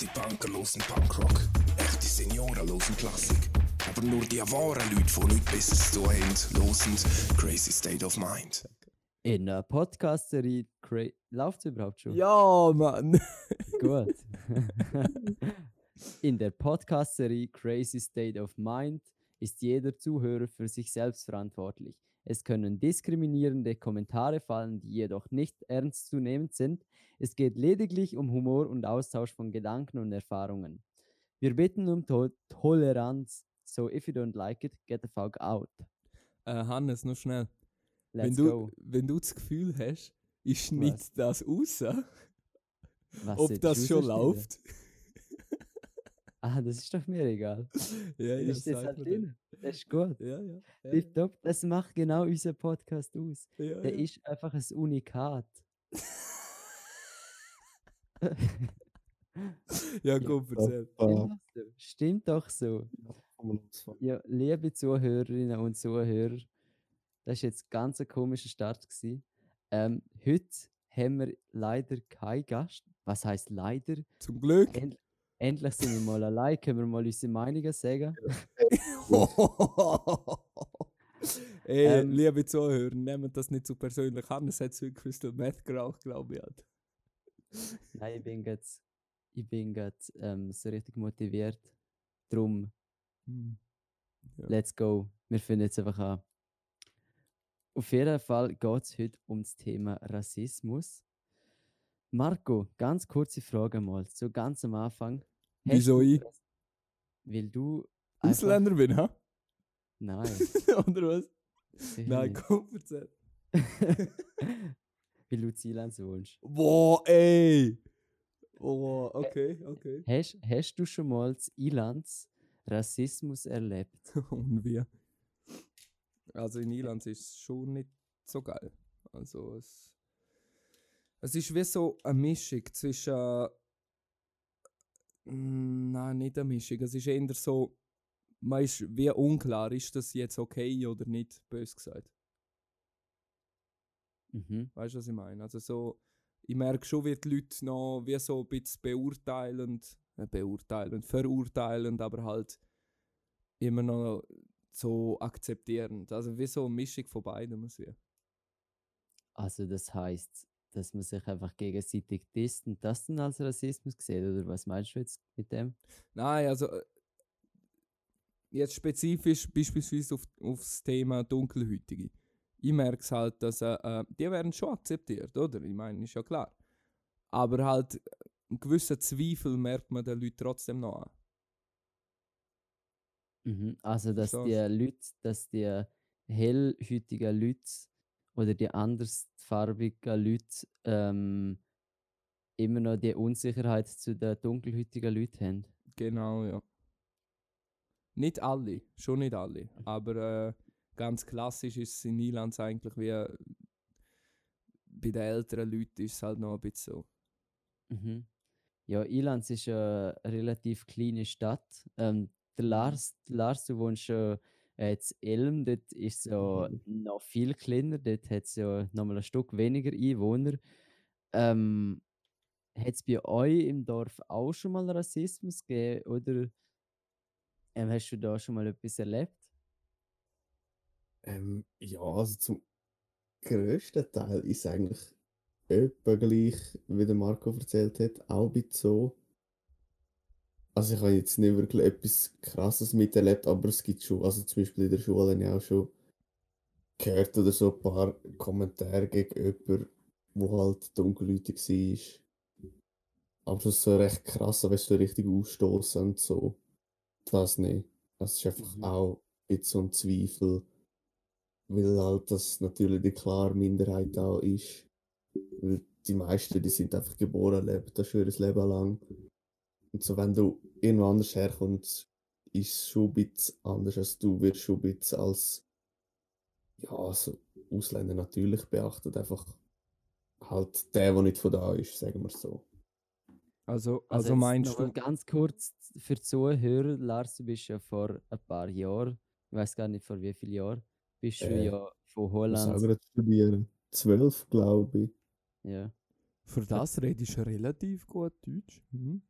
Echte Punker losen Punkrock, echte Senioren losen Klassik. Aber nur die wahren Leute, die nichts Besseres zu haben, losen Crazy State of Mind. In der Podcast-Serie Cra Läuft es überhaupt schon? Ja, Mann. Gut. In der Podcast-Serie Crazy State of Mind ist jeder Zuhörer für sich selbst verantwortlich. Es können diskriminierende Kommentare fallen, die jedoch nicht ernstzunehmend sind. Es geht lediglich um Humor und Austausch von Gedanken und Erfahrungen. Wir bitten um to Toleranz. So if you don't like it, get the fuck out. Äh, Hannes, noch schnell. Let's wenn, du, go. wenn du das Gefühl hast, ich schnitt das raus, Was ob jetzt das schon läuft. Ah, das ist doch mir egal. ja, Dann ist das sag halt drin. Das ist gut. Ja, ja. ja, Tipptopp. Das macht genau unseren Podcast aus. ja, Der ja. ist einfach ein Unikat. ja, gut, erzähl. Stimmt doch so. Ja, liebe Zuhörerinnen und Zuhörer, das war jetzt ein ganz ein komischer Start. Gewesen. Ähm, heute haben wir leider keinen Gast. Was heißt leider? Zum Glück. End endlich sind wir mal allein, können wir mal unsere Meinungen sagen. Ey, Ähm, liebe Zuhörer, nehmt das nicht so persönlich an. Es hat heute Crystal Meth geraucht, glaube ich. Nein, ich bin jetzt ich bin grad, ähm, so richtig motiviert. Drum, Hm. Ja. let's go. Wir finden jetzt einfach an. Auf jeden Fall geht es heute um das Thema Rassismus. Marco, ganz kurze Frage mal, so ganz am Anfang. Wieso ich? Weil du Ausländer bin, ha? Nein. Oder was? Nein, komm, erzähl. Weil du Zielans wohnst. Boah, ey! Oh, okay, okay. Hast, hast du schon mal z Ilanz Rassismus erlebt? Und wir. Also in Irland ist es schon nicht so geil. Also es, es ist wie so eine Mischung zwischen. Mm, Nein, nicht eine Mischung. Es ist eher so. Man ist wie unklar, ist das jetzt okay oder nicht, bös gesagt. Mhm. Weißt du, was ich meine? Also so, ich merke schon, wie die Leute noch wie so ein bisschen beurteilend, äh, beurteilend, verurteilend, aber halt immer noch so akzeptierend. Also wie so eine Mischung von beidem. muss ich. Also das heißt, dass man sich einfach gegenseitig disst und das dann als Rassismus sieht, oder was meinst du jetzt mit dem? Nein, also äh, jetzt spezifisch beispielsweise auf, auf das Thema Dunkelhäutige. Ich merke es halt, dass äh, äh, die werden schon akzeptiert, oder? Ich meine, ist ja klar. Aber halt äh, einen gewissen Zweifel merkt man den Leuten trotzdem noch an. Mhm. Also dass die Verstehst Leute, dass die hellhäutigen Leute oder die andersfarbigen Leute ähm, immer noch die Unsicherheit zu den dunkelhäutigen Leuten haben. Genau, ja. Nicht alle, schon nicht alle. Aber äh, ganz klassisch ist es in Irland eigentlich wie bei den älteren Leuten ist es halt noch ein bisschen so. Mhm. Ja, Ilanz ist eine relativ kleine Stadt. Ähm, der Lars, der Lars, du wohnst schon äh, in Elm, dort ist so noch viel kleiner, dort hat es ja nochmal ein Stück weniger Einwohner. Ähm, hat es bei euch im Dorf auch schon mal Rassismus gegeben oder ähm, hast du da schon mal etwas erlebt? Ähm, ja, also zum grössten Teil ist es eigentlich etwa gleich, wie der Marco erzählt hat, auch ein bisschen so. Also ich habe jetzt nicht wirklich etwas Krasses miterlebt, aber es gibt schon, also zum Beispiel in der Schule habe ich auch schon gehört oder so ein paar Kommentare gegen jemanden, der halt dunkelhäutig war. Aber das ist so recht krass, es so richtig ausstoßen und so. Das nicht. Das ist einfach Mhm. auch ein bisschen so ein Zweifel, weil halt das natürlich die klare Minderheit auch ist. Weil die meisten, die sind einfach geboren, leben das schon ihr Leben lang. Und so, wenn du irgendwo anders herkommst, ist es schon ein bisschen anders, als du wirst schon ein bisschen als ja, also Ausländer natürlich beachtet. Einfach halt der, der nicht von da ist, sagen wir so. Also, Also, also meinst du, ganz kurz für die Zuhörer, Lars, du bist ja vor ein paar Jahren, ich weiß gar nicht vor wie vielen Jahren, bist du Äh, ja von Ich Holland. auch gerade studieren. Zwölf, glaube ich. Ja. für das redest du relativ gut Deutsch? Mhm.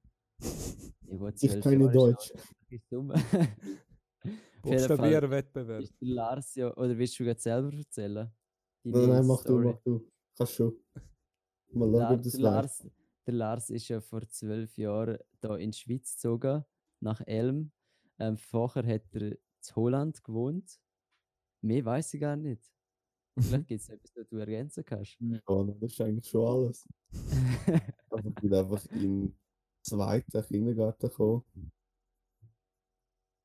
Ja, Ich 12 kann nicht Deutsch. auch wirklich dumm. Auf jeden Fall Buchstabieren Wettbewerb. ist Lars ja, oder willst du gerade selber erzählen? Nein, Deine nein, mach du, Story. mach du. Kannst schon. Mal schauen, La ob das der, läuft. Lars, der Lars ist ja vor zwölf Jahren da in die Schweiz gezogen, nach Elm. Ähm, vorher hat er in Holland gewohnt. Mehr weiß ich gar nicht. Vielleicht gibt es etwas, das du ergänzen kannst. Ja, das ist eigentlich schon alles. Also ich bin einfach im zweiten Kindergarten gekommen.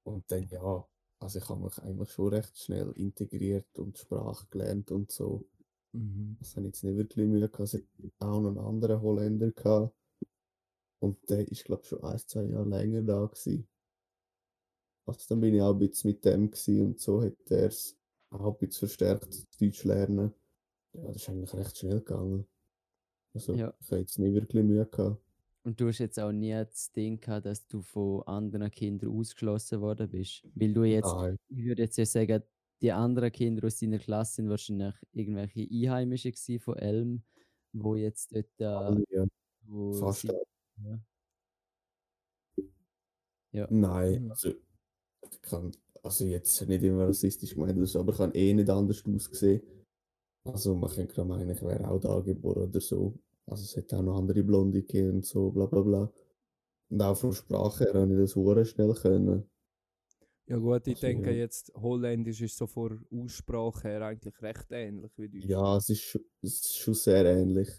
Und dann ja, also ich habe mich einfach schon recht schnell integriert und Sprache gelernt und so. Mhm. Das habe ich jetzt nicht wirklich Mühe gehabt. Es hat auch noch einen anderen Holländer gehabt. Und der ist, glaube ich, schon ein, zwei Jahre länger da gewesen. Also dann bin ich auch ein bisschen mit dem gewesen und so hat er es bisschen verstärkt Deutsch lernen. Ja, das ist eigentlich recht schnell gegangen. Also Ja. ich habe jetzt nicht wirklich Mühe gehabt. Und du hast jetzt auch nie das Ding gehabt, dass du von anderen Kindern ausgeschlossen worden bist. Weil du jetzt, Nein, ich würde jetzt ja sagen, die anderen Kinder aus deiner Klasse sind wahrscheinlich irgendwelche Einheimische von Elm, wo jetzt dort äh, ja, fast sie, ja. Ja. Nein, also ich kann, also jetzt nicht immer rassistisch gemeint oder so, aber ich kann eh nicht anders ausgesehen. Also man könnte gerade meinen, ich wäre auch da geboren oder so. Also es hätte auch noch andere Blonde gegeben und so, bla bla bla. Und auch von Sprache her habe ich das hure schnell können. Ja gut, ich Also, denke ja. jetzt, Holländisch ist so von Aussprache her eigentlich recht ähnlich wie Deutsch. Ja, es ist, schon- es ist schon sehr ähnlich.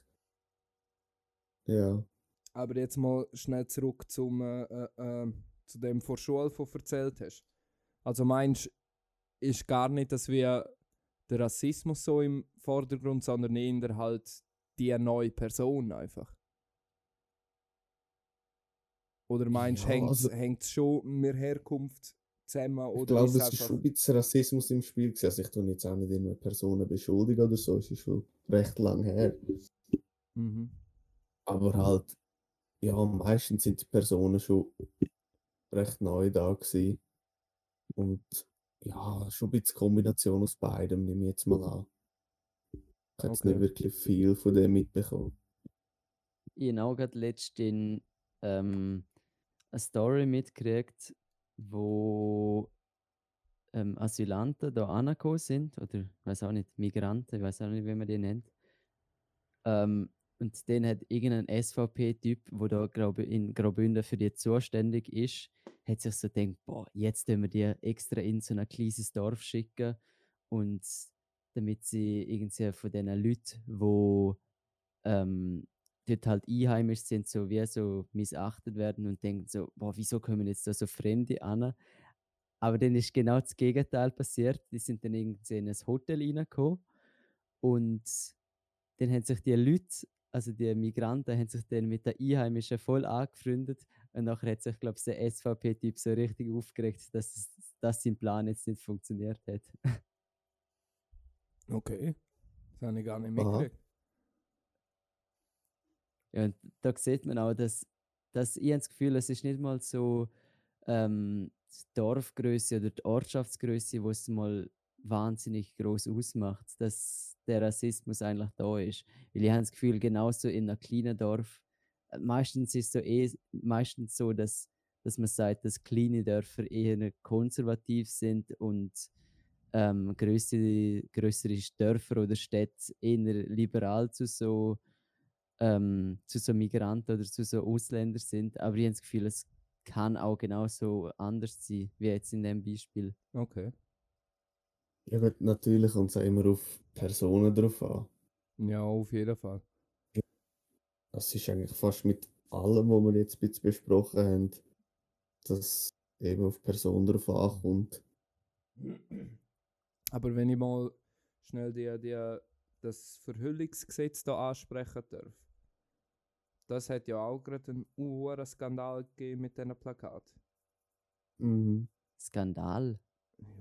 Ja. Aber jetzt mal schnell zurück zum, äh, äh, äh, zu dem vor Schule, von du erzählt hast. Also meinst ist gar nicht, dass wir der Rassismus so im Vordergrund, sondern eher halt die neue Person einfach? Oder meinst du, Ja, hängt also- es schon mit Herkunft zusammen? Ich Oder glaube, ist es ist schon ein bisschen Rassismus im Spiel gewesen. Also ich tue jetzt auch nicht irgendeine Personen beschuldigen oder so, es ist schon recht lang her. Mhm. Aber halt, ja, meistens sind die Personen schon recht neu da gewesen. Und ja, schon ein bisschen Kombination aus beidem, nehme ich jetzt mal an. Ich habe jetzt nicht Okay. wirklich viel von dem mitbekommen. Ich habe auch gerade letztens ähm, eine Story mitgekriegt, wo ähm, Asylanten da angekommen sind, oder ich weiß auch nicht, Migranten, ich weiß auch nicht, wie man die nennt. Ähm, und dann hat irgendein SVP-Typ, der da glaub, in Graubünden für die zuständig ist, hat sich so gedacht, boah, jetzt tun wir die extra in so ein kleines Dorf schicken und damit sie irgendwie von diesen Leuten, die ähm, dort halt einheimisch sind, so wie so missachtet werden und denken so, boah, wieso kommen jetzt da so Fremde an? Aber dann ist genau das Gegenteil passiert. Die sind dann irgendwie in ein Hotel reingekommen und dann haben sich die Leute, also die Migranten, haben sich dann mit den Einheimischen voll angefreundet und nachher hat sich, glaube ich, der SVP-Typ so richtig aufgeregt, dass, dass sein Plan jetzt nicht funktioniert hat. Okay. Das habe ich gar nicht mitgekriegt. Ja, und da sieht man auch, dass, dass ich habe das Gefühl, es ist nicht mal so ähm, die Dorfgröße oder die Ortschaftsgröße, wo es mal wahnsinnig groß ausmacht, dass der Rassismus eigentlich da ist. Weil ich habe das Gefühl, genauso in einem kleinen Dorf, meistens ist es so eh meistens so, dass, dass man sagt, dass kleine Dörfer eher konservativ sind und ähm, größere, größere Dörfer oder Städte eher liberal zu so ähm, zu so Migranten oder zu so Ausländern sind. Aber ich habe das Gefühl, es kann auch genauso anders sein, wie jetzt in dem Beispiel. Okay. Ja, natürlich kommt es auch immer auf Personen drauf an. Ja, auf jeden Fall. Das ist eigentlich fast mit allem, was wir jetzt ein bisschen besprochen haben, dass eben auf Personen drauf ankommt. Aber wenn ich mal schnell die, die, das Verhüllungsgesetz da ansprechen darf. Das hat ja auch gerade einen hohen Skandal gegeben mit diesen Plakaten. Mhm. Skandal?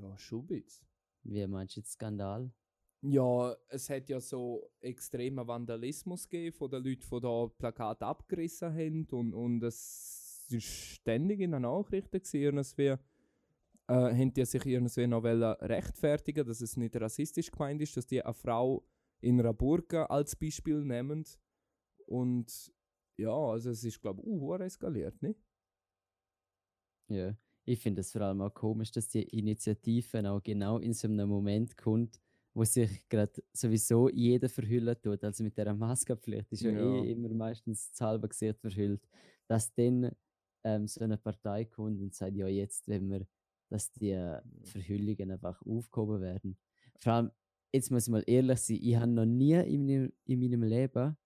Ja, schon ein bisschen. Wie meinst du jetzt Skandal? Ja, es hat ja so extremen Vandalismus gegeben von den Leuten, die da Plakate abgerissen haben und, und es ist ständig in den Nachrichten irgendwie, äh, haben die sich irgendwie noch rechtfertigen, dass es nicht rassistisch gemeint ist, dass die eine Frau in einer Burka als Beispiel nehmen und ja, also es ist, glaube ich, uh, eskaliert, ne? Ja, ich finde es vor allem auch komisch, dass die Initiative auch genau in so einem Moment kommt, wo sich gerade sowieso jeder verhüllen tut. Also mit der Maskenpflicht ist ja, Ja. eh immer meistens das halbe Gesicht verhüllt. Dass dann ähm, so eine Partei kommt und sagt, ja, jetzt wenn wir, dass die äh, Verhüllungen einfach aufgehoben werden. Vor allem, jetzt muss ich mal ehrlich sein, ich habe noch nie in meinem, in meinem Leben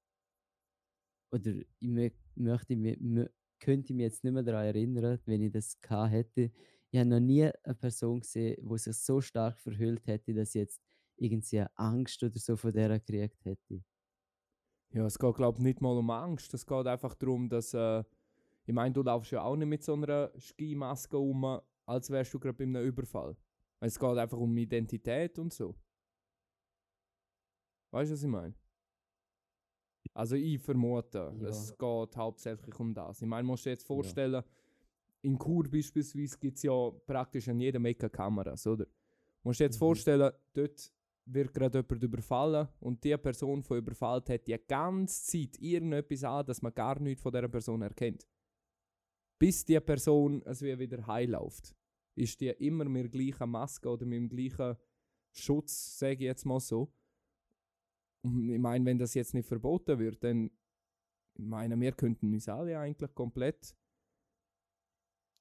oder ich mö möchte mich, mö könnte mich jetzt nicht mehr daran erinnern, wenn ich das gehabt hätte. Ich habe noch nie eine Person gesehen, die sich so stark verhüllt hätte, dass jetzt irgendwie Angst oder so von der gekriegt hätte. Ja, es geht, glaube ich, nicht mal um Angst. Es geht einfach darum, dass. Äh, ich meine, du laufst ja auch nicht mit so einer Skimaske um, als wärst du gerade bei einem Überfall. Es geht einfach um Identität und so. Weißt du, was ich meine? Also, ich vermute, Ja. es geht hauptsächlich um das. Ich meine, musst du dir jetzt vorstellen, in Chur beispielsweise gibt es ja praktisch an jedem Ecke Kameras, oder? Musst du dir jetzt Mhm. vorstellen, dort wird gerade jemand überfallen und die Person, die überfallen hat, die ganze Zeit irgendetwas an, dass man gar nichts von dieser Person erkennt. Bis die Person wie wieder heilläuft, ist die immer mit der gleichen Maske oder mit dem gleichen Schutz, sage ich jetzt mal so. Ich meine, wenn das jetzt nicht verboten wird, dann ich meine, wir könnten uns alle eigentlich komplett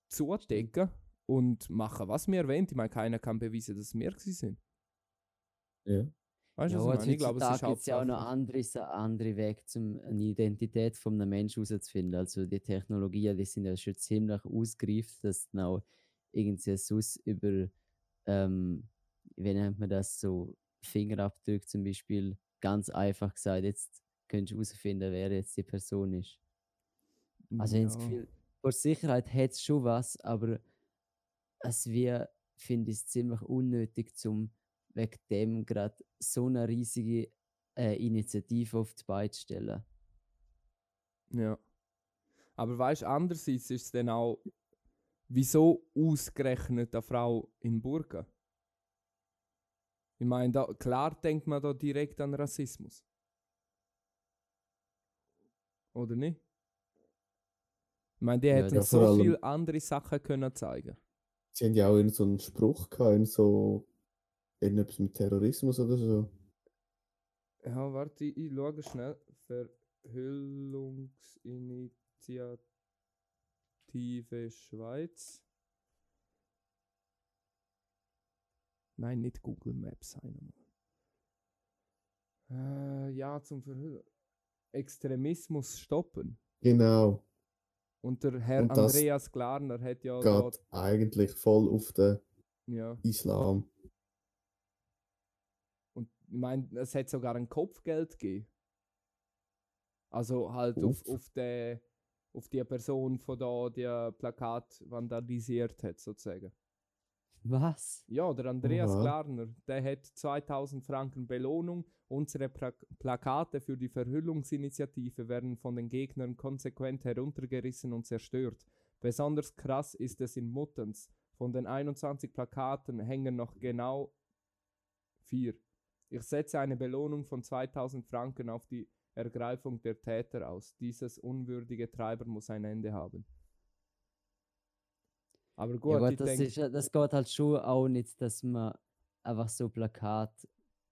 zudecken und machen, was wir wollen. Ich meine, keiner kann beweisen, dass wir sind. Ja. Weißt du, Ja, was ich meine? Ich glaube, es gibt es ja auch noch andere, andere Wege, um eine Identität von einem Menschen herauszufinden. Also die Technologien, die sind ja schon ziemlich ausgereift, dass dann auch irgendwie sonst über, ähm, wie nennt man das, so Fingerabdrücke zum Beispiel, ganz einfach gesagt, jetzt könntest du herausfinden, wer jetzt die Person ist. Also ich habe das Ja. Gefühl, vor Sicherheit hat es schon was, aber es wäre, finde ich, ziemlich unnötig, zum wegen dem gerade so eine riesige äh, Initiative auf die Beine stellen. Ja. Aber weißt du, andererseits ist es dann auch, wieso ausgerechnet eine Frau in Burka? Ich meine, da, klar denkt man da direkt an Rassismus. Oder nicht? Ich meine, die Ja, hätten so viele andere Sachen können zeigen. Sie haben ja auch irgend so einen Spruch gehabt, irgend so irgendetwas mit Terrorismus oder so. Ja, warte, ich, ich schaue schnell. Verhüllungsinitiative Schweiz. Nein, nicht Google Maps einmal. Äh, ja, zum Verhüll Extremismus stoppen. Genau. Und der Herr Und Andreas Glarner hat ja Geht dort, eigentlich voll auf den ja. Islam. Ich meine, es hat sogar ein Kopfgeld gegeben. Also halt auf, Uff. auf, die, auf die Person, von da die Plakat vandalisiert hat, sozusagen. Was? Ja, der Andreas Oha. Glarner, der hat 2000 Franken Belohnung. Unsere pra Plakate für die Verhüllungsinitiative werden von den Gegnern konsequent heruntergerissen und zerstört. Besonders krass ist es in Muttens. Von den 21 Plakaten hängen noch genau vier. Ich setze eine Belohnung von 2000 Franken auf die Ergreifung der Täter aus. Dieses unwürdige Treiber muss ein Ende haben. Aber gut, ja gut, ich das, denke, ist, das geht halt schon auch nicht, dass man einfach so Plakat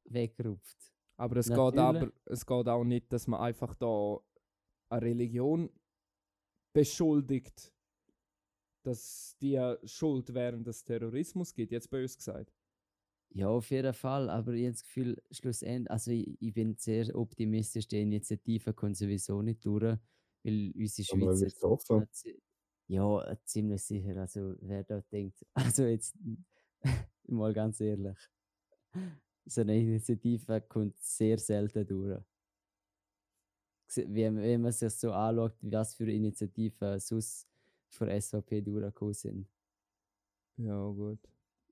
wegruft. Aber es geht, aber es geht auch nicht, dass man einfach da eine Religion beschuldigt, dass die Schuld während des Terrorismus gibt, jetzt bös gesagt. Ja, auf jeden Fall, aber ich habe das Gefühl, schlussendlich, also ich, ich bin sehr optimistisch, die Initiative kommt sowieso nicht durch, weil unsere Aber Schweiz Ja, ziemlich sicher. Also, wer da denkt, also jetzt mal ganz ehrlich, so eine Initiative kommt sehr selten durch. Wenn, wenn man sich so anschaut, was für Initiativen sonst von SVP durchgekommen sind Ja, gut.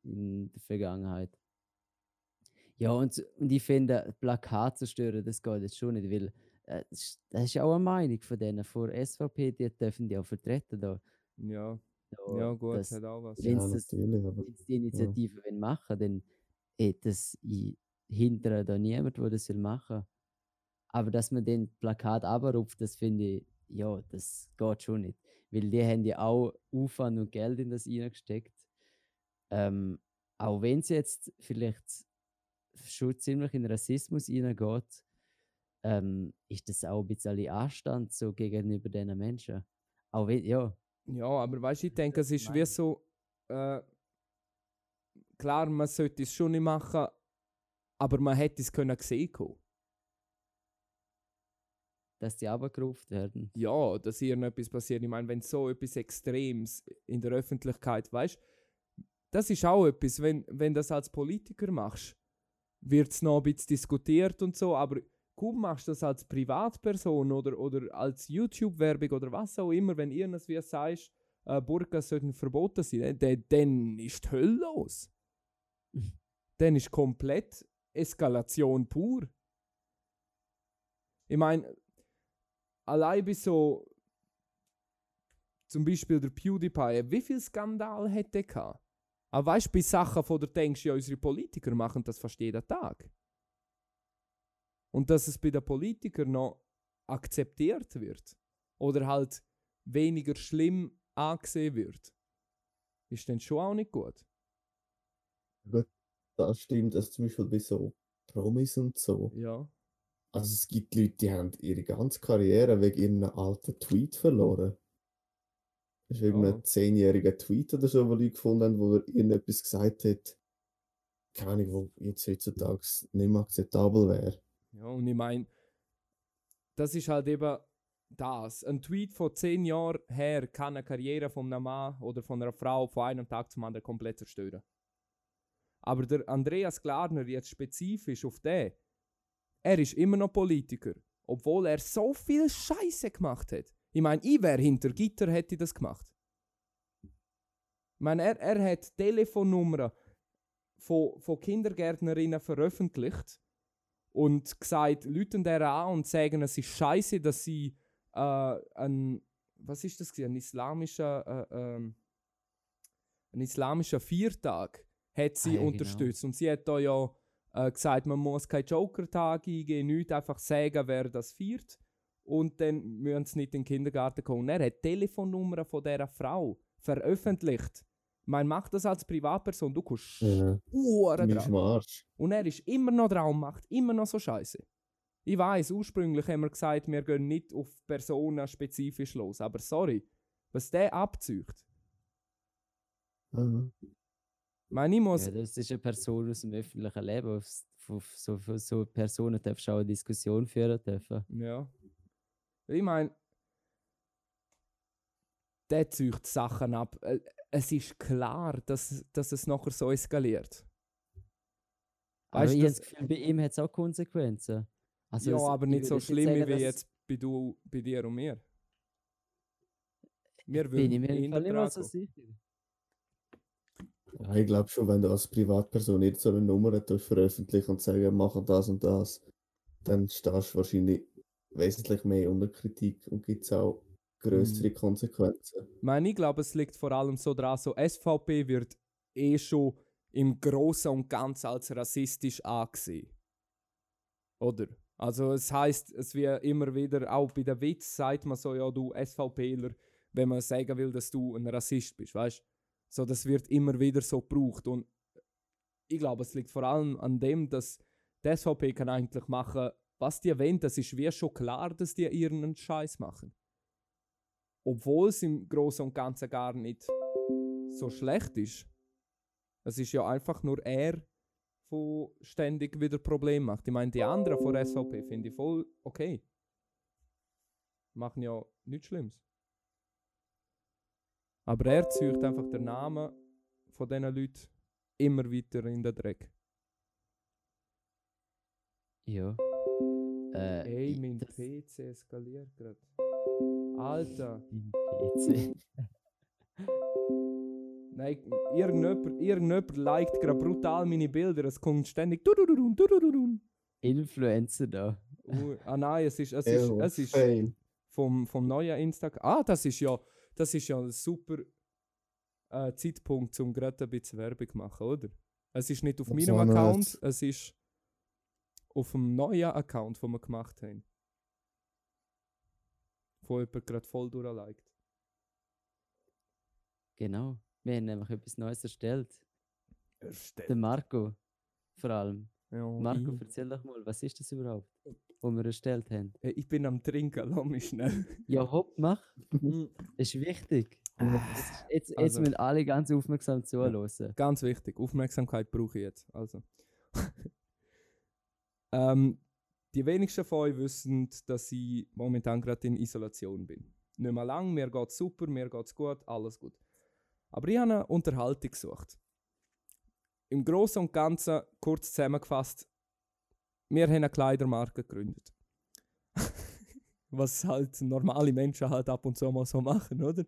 in der Vergangenheit. Ja, und, und ich finde, Plakat zerstören, das geht jetzt schon nicht, weil äh, das ist- das ist ja auch eine Meinung von denen, von SVP, die dürfen die auch vertreten da. Ja, da ja gut, das, hat auch was. Wenn Ja, sie sie die Initiative wollen machen dann eh, das ich hindere da niemand, der das will machen. Aber dass man den Plakat abrupft, das finde ich ja, das geht schon nicht. Weil die haben ja auch Aufwand und Geld in das reingesteckt. Ähm, auch wenn es jetzt vielleicht schon ziemlich in Rassismus reingeht, ähm, ist das auch ein bisschen Anstand so gegenüber diesen Menschen. Auch wenn, ja, Ja, aber weißt du, ich denke, es ist wie so. Äh, klar, man sollte es schon nicht machen, aber man hätte es können sehen können. dass die abgerufen werden. Ja, dass irgendetwas passiert. Ich meine, wenn so etwas Extremes in der Öffentlichkeit, weißt das ist auch etwas, wenn, wenn das als Politiker machst, wird es noch ein bisschen diskutiert und so, aber kaum machst du das als Privatperson oder, oder als YouTube-Werbung oder was auch immer, wenn irgendwas wie sagst, äh, Burkas sollten verboten sein, dann, dann ist die Hölle los. dann ist komplett Eskalation pur. Ich meine, allein bis so zum Beispiel der PewDiePie, wie viel Skandal hätte der gehabt? Aber weißt du, bei Sachen, von der denkst, ja, unsere Politiker machen das fast jeden Tag. Und dass es bei den Politikern noch akzeptiert wird oder halt weniger schlimm angesehen wird, ist dann schon auch nicht gut. Das stimmt, also zum Beispiel bei so Promis und so. Ja. Also es gibt Leute, die haben ihre ganze Karriere wegen irgendeinem alten Tweet verloren. Das ist Ja. irgendein zehnjähriger Tweet oder so, wo Leute gefunden haben, wo er irgendetwas gesagt hat, keine Ahnung, wo jetzt heutzutage nicht mehr akzeptabel wäre. Ja, und ich meine, das ist halt eben das. Ein Tweet von zehn Jahren her kann eine Karriere von einem Mann oder von einer Frau von einem Tag zum anderen komplett zerstören. Aber der Andreas Glarner, jetzt spezifisch auf den, er ist immer noch Politiker, obwohl er so viel Scheiße gemacht hat. Ich meine, ich wäre hinter Gitter, hätte ich das gemacht. Ich meine, er, er hat Telefonnummern von, von Kindergärtnerinnen veröffentlicht und gesagt, Leuten der an und sagen, es ist scheiße, dass sie äh, ein, was ist das ein islamischer, äh, ähm, ein islamischer Viertag hat sie Ah, ja, genau. unterstützt und sie hat da ja äh, gesagt, man muss keinen Joker-Tag eingehen, nicht einfach sagen, wer das feiert und dann müssen sie nicht in den Kindergarten kommen. Er hat die Telefonnummer von dieser Frau veröffentlicht. Man macht das als Privatperson, du kommst Ja, Uhren mir dran. ist am Arsch. Und er ist immer noch dran und macht immer noch so Scheiße. Ich weiß, ursprünglich haben wir gesagt, wir gehen nicht auf Personen spezifisch los. Aber sorry, was der abzieht. Ich meine, ich muss. Ja, das ist eine Person aus dem öffentlichen Leben. Auf, auf so, für so Personen darfst du auch eine Diskussion führen dürfen. Ja. Ich meine, der zieht Sachen ab. Äh, Es ist klar, dass, dass es nachher so eskaliert. Aber Weißt ich du, habe das Gefühl, bei ihm hat es auch Konsequenzen. Also ja, es- aber ich nicht so jetzt schlimm sagen, wie jetzt bei, du, bei dir und mir. Wir Bin ich mir im Fall nicht mal so sicher. Ja, ich glaube schon, wenn du als Privatperson nicht so eine Nummer veröffentlichen und sagen, wir machen das und das, dann stehst du wahrscheinlich wesentlich mehr unter Kritik und gibt es auch größere Mhm. Konsequenzen. Ich meine, ich glaube, es liegt vor allem so daran, so SVP wird eh schon im Großen und Ganzen als rassistisch angesehen. Oder? Also es heißt, es wird immer wieder, auch bei der Witz sagt man so, ja, du SVPler, wenn man sagen will, dass du ein Rassist bist, weißt So, das wird immer wieder so gebraucht. Und ich glaube, es liegt vor allem an dem, dass die SVP kann eigentlich machen, was die wollen. Das ist wie schon klar, dass die ihren Scheiß machen obwohl es im Großen und Ganzen gar nicht so schlecht ist. Es ist ja einfach nur er, der ständig wieder Probleme macht. Ich meine, die anderen von SVP finde ich voll okay. Machen ja nichts Schlimmes. Aber er zieht einfach den Namen von diesen Leuten immer weiter in den Dreck. Ja. Äh, Ey, mein das- PC eskaliert gerade. Alter. Mein PC. Nein, irgendjemand, irgendjemand liked gerade brutal meine Bilder. Es kommt ständig. Influencer da. Uh, ah nein, es ist, es ist, Ew, es ist vom, vom neuen Instagram. Ah, das ist ja, das ist ja ein super äh, Zeitpunkt, um gerade ein bisschen Werbung zu machen, oder? Es ist nicht auf meinem Account, es ist auf dem neuen Account, den wir gemacht haben. von jemand gerade voll durchliked. Genau. Wir haben nämlich etwas Neues erstellt. Erstellt. Der Marco. Vor allem. Ja, Marco, ich, erzähl doch mal, was ist das überhaupt, was wir erstellt haben? Hey, ich bin am Trinken, lass mich schnell. Ja, hopp, mach. Das ist wichtig. Jetzt, jetzt, jetzt Also- müssen alle ganz aufmerksam zuhören. Ganz wichtig, Aufmerksamkeit brauche ich jetzt. Also. Ähm, die wenigsten von euch wissen, dass ich momentan gerade in Isolation bin. Nicht mehr lang, mir geht's super, mir geht's gut, alles gut. Aber ich habe eine Unterhaltung gesucht. Im Großen und Ganzen, kurz zusammengefasst, wir haben eine Kleidermarke gegründet. Was halt normale Menschen halt ab und zu mal so machen, oder?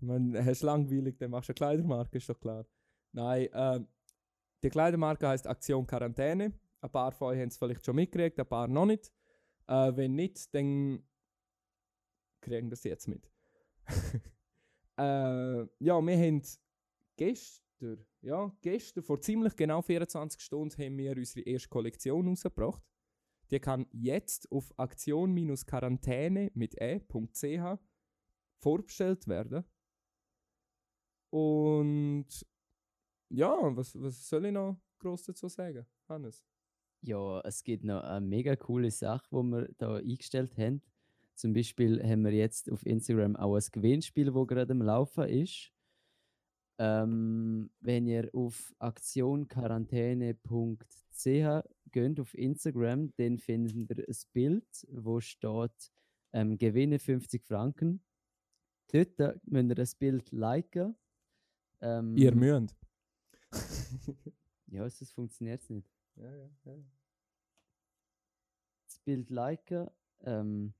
Meine, hast langweilig, dann machst du eine Kleidermarke, ist doch klar. Nein, äh, die Kleidermarke heißt Aktion Quarantäne. Ein paar von euch haben es vielleicht schon mitgekriegt, ein paar noch nicht. Äh, wenn nicht, dann kriegen das jetzt mit. äh, ja, wir haben gestern, ja, gestern, vor ziemlich genau 24 Stunden, haben wir unsere erste Kollektion rausgebracht. Die kann jetzt auf aktion-quarantäne mit e.ch vorbestellt werden. Und ja, was, was soll ich noch groß dazu sagen, Hannes? Ja, es gibt noch eine mega coole Sache, die wir da eingestellt haben. Zum Beispiel haben wir jetzt auf Instagram auch ein Gewinnspiel, das gerade am Laufen ist. Ähm, wenn ihr auf aktionquarantäne.ch geht auf Instagram, dann findet ihr ein Bild, wo steht ähm, Gewinne 50 Franken. Dort müsst ihr das Bild liken. Ähm, Ihr müsst. Ja, sonst funktioniert es nicht. Ja, ja, ja. das Bild liken, ähm,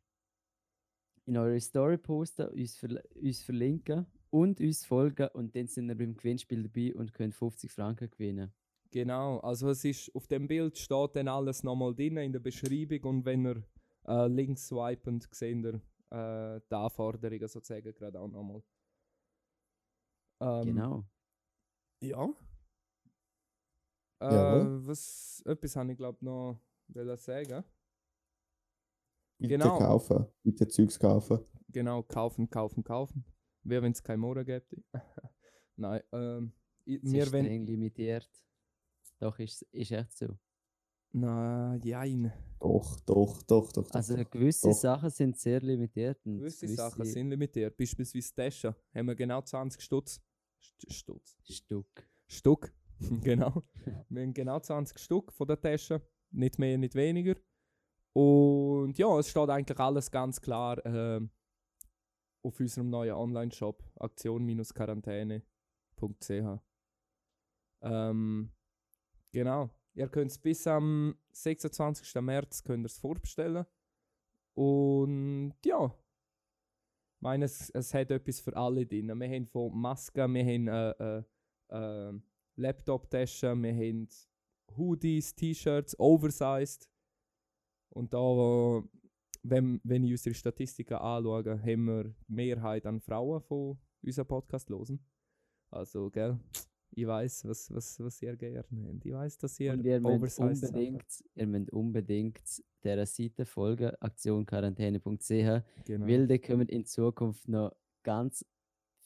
in eure Story posten, uns, verl uns verlinken und uns folgen und dann sind wir beim Gewinnspiel dabei und könnt 50 Franken gewinnen. Genau, also es ist auf dem Bild steht dann alles nochmal drin in der Beschreibung und wenn ihr äh, links swipend seht ihr äh, die Anforderungen sozusagen gerade auch nochmal. Ähm, Genau. Ja. Äh, Jawohl. was, etwas habe ich glaube noch wollen sagen. Bitte Genau. kaufen. Bitte Zeugs kaufen. Genau, kaufen, kaufen, kaufen. Wer, wenn es kein Morgen gäbe. Nein, ähm, ich, Es wir ist wenn. streng limitiert. Doch, ist, ist echt so. Nein, jein. Doch, doch, doch, doch. Also doch. gewisse doch. Sachen sind sehr limitiert. Und Gewisse Sachen sind limitiert. Beispielsweise Taschen haben wir genau 20 Stutz. St Stutz. Stück. Stück. genau. Wir haben genau 20 Stück von der Tasche. Nicht mehr, nicht weniger. Und ja, es steht eigentlich alles ganz klar ähm, auf unserem neuen Online-Shop aktion-quarantäne.ch. Ähm, genau. Ihr könnt es bis am 26. März könnt ihr's vorbestellen. Und ja, ich meine, es, es hat etwas für alle drin. Wir haben von Masken, wir haben äh, äh, äh, Laptop-Taschen, wir haben Hoodies, T-Shirts, oversized. Und da, wenn, wenn ich unsere Statistiken anschaue, haben wir die Mehrheit an Frauen von unserem Podcast hören. Also, gell, ich weiß, was, was, was ihr gerne habt. Ich weiß, dass ihr Und ihr müsst oversized Sachen- unbedingt, ihr müsst unbedingt dieser Seite folgen, aktionquarantäne.ch, Genau. weil da kommen in Zukunft noch ganz,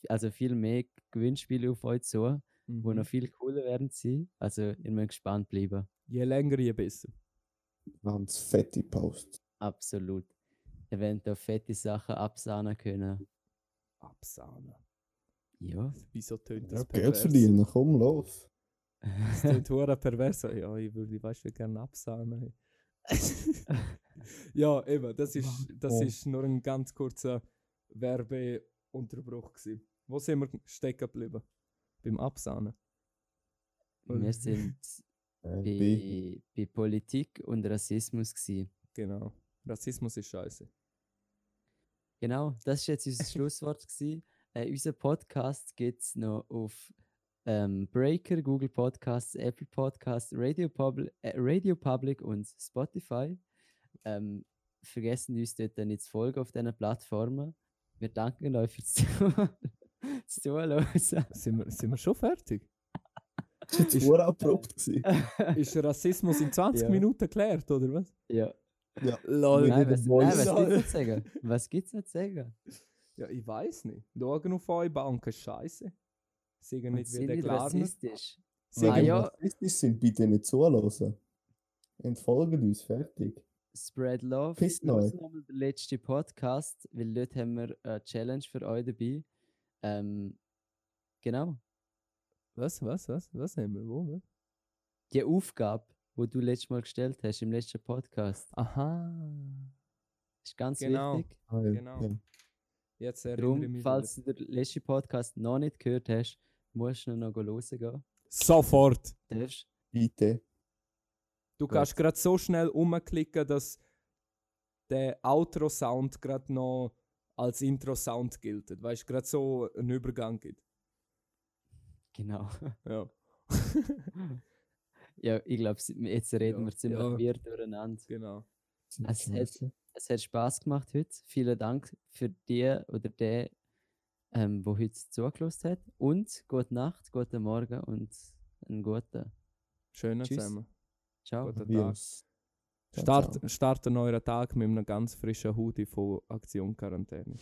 also viel mehr Gewinnspiele auf euch zu, wo Mhm. noch viel cooler werden sie. Also ihr müsst gespannt bleiben. Je länger, je besser. Ganz fette Post. Absolut. Da fette Sachen absahnen können. Absahnen. Ja. Wieso tönt Ja, das Geld pervers? verdienen, komm los. Das tönt hure pervers. Ja, ich würde, weißt du, gerne absahnen. ja, eben, das ist, das Oh. ist nur ein ganz kurzer Werbeunterbruch. Gewesen. Wo sind wir stecken geblieben? Beim Absahnen. Wir sind Äh, bei- bei, Politik und Rassismus gewesen. Genau. Rassismus ist scheiße. Genau, das ist jetzt unser Schlusswort. Gewesen. Äh, unser Podcast gibt es noch auf ähm, Breaker, Google Podcasts, Apple Podcasts, Radio, Public, äh, Radio Public und Spotify. Ähm, vergessen uns dort nicht zu folgen auf diesen Plattformen. Wir danken euch fürs Zuhören. Zuhören. Sind wir, sind wir schon fertig? Das war abrupt. gewesen. Ist Rassismus in 20 Ja. Minuten geklärt, oder was? ja, Ja. Lol. Nein, der was, nein, was soll- gibt's nicht zu sagen? Was gibt's nicht zu sagen? Ja, ich weiß nicht. Schauen auf eure Banken, scheiße. Sagen nicht wie sind der rassistisch. Sagen Ah, ja. wir rassistisch sind, bitte nicht zuhören. Entfolgen uns, fertig. Spread Love. Los neu. nochmal den letzten Podcast, weil dort haben wir eine Challenge für euch dabei. Ähm, genau. Was, was, was? Was haben wir? Wo? Was? Die Aufgabe, die du letztes Mal gestellt hast im letzten Podcast, Aha. ist ganz Genau. wichtig. Ah, Genau. ja. Jetzt erinnere ich Darum, mich. falls du den letzten Podcast noch nicht gehört hast, musst du noch hören gehen. Sofort! Darfst. Bitte. Du Gut. kannst gerade so schnell umklicken, dass der Outro-Sound gerade noch als Intro-Sound gilt. Weißt du, gerade so einen Übergang gibt. Genau. Ja. ja, ich glaube, jetzt reden Ja, wir ziemlich ja. wirr durcheinander. genau. Es hat, es hat Spaß gemacht heute. Vielen Dank für die oder den, ähm, wo heute zugelassen hat. Und gute Nacht, guten Morgen und einen guten. Schönen Tschüss. zusammen. Ciao. Guten Tag. Adios. Ciao, Start, starten euren Tag mit einem ganz frischen Hoodie von Aktion Quarantäne.